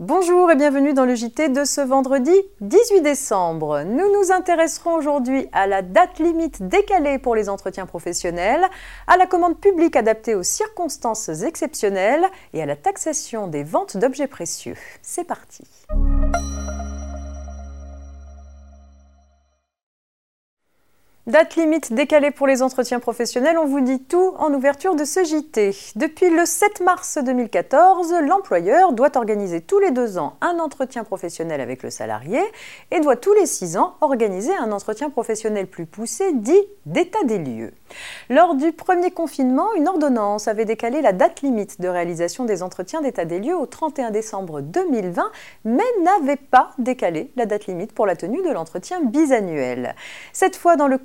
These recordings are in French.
Bonjour et bienvenue dans le JT de ce vendredi 18 décembre. Nous nous intéresserons aujourd'hui à la date limite décalée pour les entretiens professionnels, à la commande publique adaptée aux circonstances exceptionnelles et à la taxation des ventes d'objets précieux. C'est parti. Date limite décalée pour les entretiens professionnels, on vous dit tout en ouverture de ce JT. Depuis le 7 mars 2014, l'employeur doit organiser tous les deux ans un entretien professionnel avec le salarié et doit tous les six ans organiser un entretien professionnel plus poussé dit d'état des lieux. Lors du premier confinement, une ordonnance avait décalé la date limite de réalisation des entretiens d'état des lieux au 31 décembre 2020, mais n'avait pas décalé la date limite pour la tenue de l'entretien bisannuel. Cette fois, dans le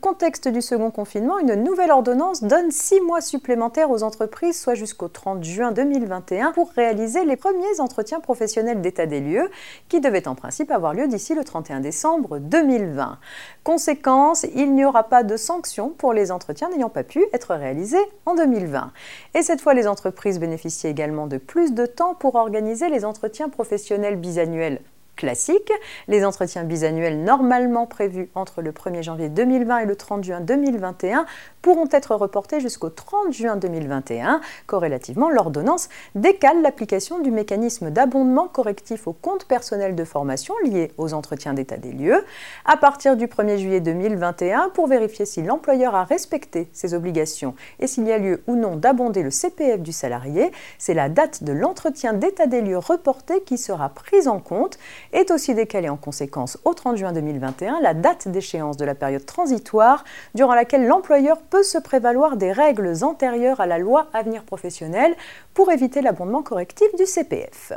du second confinement, une nouvelle ordonnance donne six mois supplémentaires aux entreprises, soit jusqu'au 30 juin 2021, pour réaliser les premiers entretiens professionnels d'état des lieux, qui devaient en principe avoir lieu d'ici le 31 décembre 2020. Conséquence, il n'y aura pas de sanctions pour les entretiens n'ayant pas pu être réalisés en 2020. Et cette fois, les entreprises bénéficient également de plus de temps pour organiser les entretiens professionnels bisannuels classique. Les entretiens bisannuels normalement prévus entre le 1er janvier 2020 et le 30 juin 2021 pourront être reportés jusqu'au 30 juin 2021. Corrélativement, l'ordonnance décale l'application du mécanisme d'abondement correctif au compte personnel de formation lié aux entretiens d'état des lieux à partir du 1er juillet 2021 pour vérifier si l'employeur a respecté ses obligations et s'il y a lieu ou non d'abonder le CPF du salarié. C'est la date de l'entretien d'état des lieux reporté qui sera prise en compte est aussi décalée en conséquence au 30 juin 2021 la date d'échéance de la période transitoire durant laquelle l'employeur peut se prévaloir des règles antérieures à la loi Avenir professionnel pour éviter l'abondement correctif du CPF.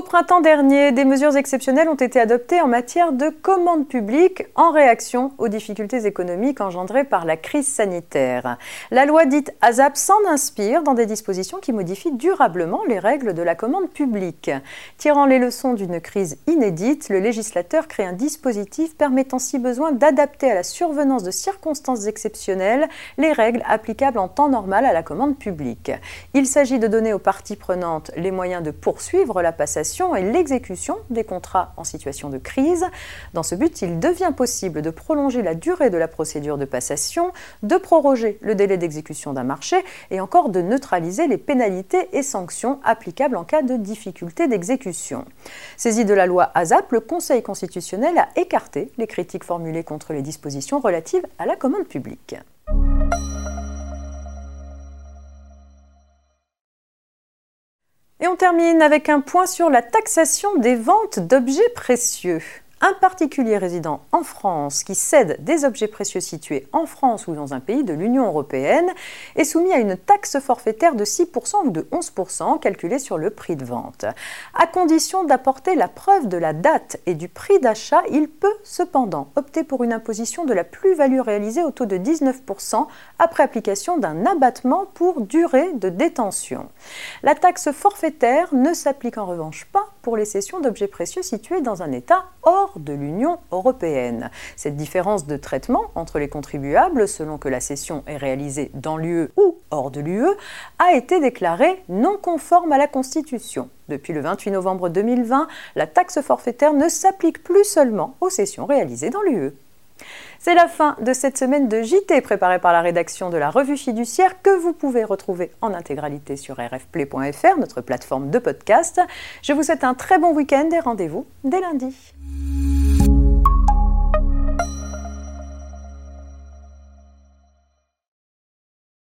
Au printemps dernier, des mesures exceptionnelles ont été adoptées en matière de commande publique en réaction aux difficultés économiques engendrées par la crise sanitaire. La loi dite ASAP s'en inspire dans des dispositions qui modifient durablement les règles de la commande publique. Tirant les leçons d'une crise inédite, le législateur crée un dispositif permettant si besoin d'adapter à la survenance de circonstances exceptionnelles les règles applicables en temps normal à la commande publique. Il s'agit de donner aux parties prenantes les moyens de poursuivre la passation et l'exécution des contrats en situation de crise. Dans ce but, il devient possible de prolonger la durée de la procédure de passation, de proroger le délai d'exécution d'un marché et encore de neutraliser les pénalités et sanctions applicables en cas de difficulté d'exécution. Saisi de la loi ASAP, le Conseil constitutionnel a écarté les critiques formulées contre les dispositions relatives à la commande publique. Et on termine avec un point sur la taxation des ventes d'objets précieux. Un particulier résident en France qui cède des objets précieux situés en France ou dans un pays de l'Union européenne est soumis à une taxe forfaitaire de 6% ou de 11% calculée sur le prix de vente. À condition d'apporter la preuve de la date et du prix d'achat, il peut cependant opter pour une imposition de la plus-value réalisée au taux de 19% après application d'un abattement pour durée de détention. La taxe forfaitaire ne s'applique en revanche pas pour les cessions d'objets précieux situés dans un État hors de l'Union européenne. Cette différence de traitement entre les contribuables, selon que la cession est réalisée dans l'UE ou hors de l'UE, a été déclarée non conforme à la Constitution. Depuis le 28 novembre 2020, la taxe forfaitaire ne s'applique plus seulement aux cessions réalisées dans l'UE. C'est la fin de cette semaine de JT préparée par la rédaction de la revue fiduciaire que vous pouvez retrouver en intégralité sur rfplay.fr, notre plateforme de podcast. Je vous souhaite un très bon week-end et rendez-vous dès lundi.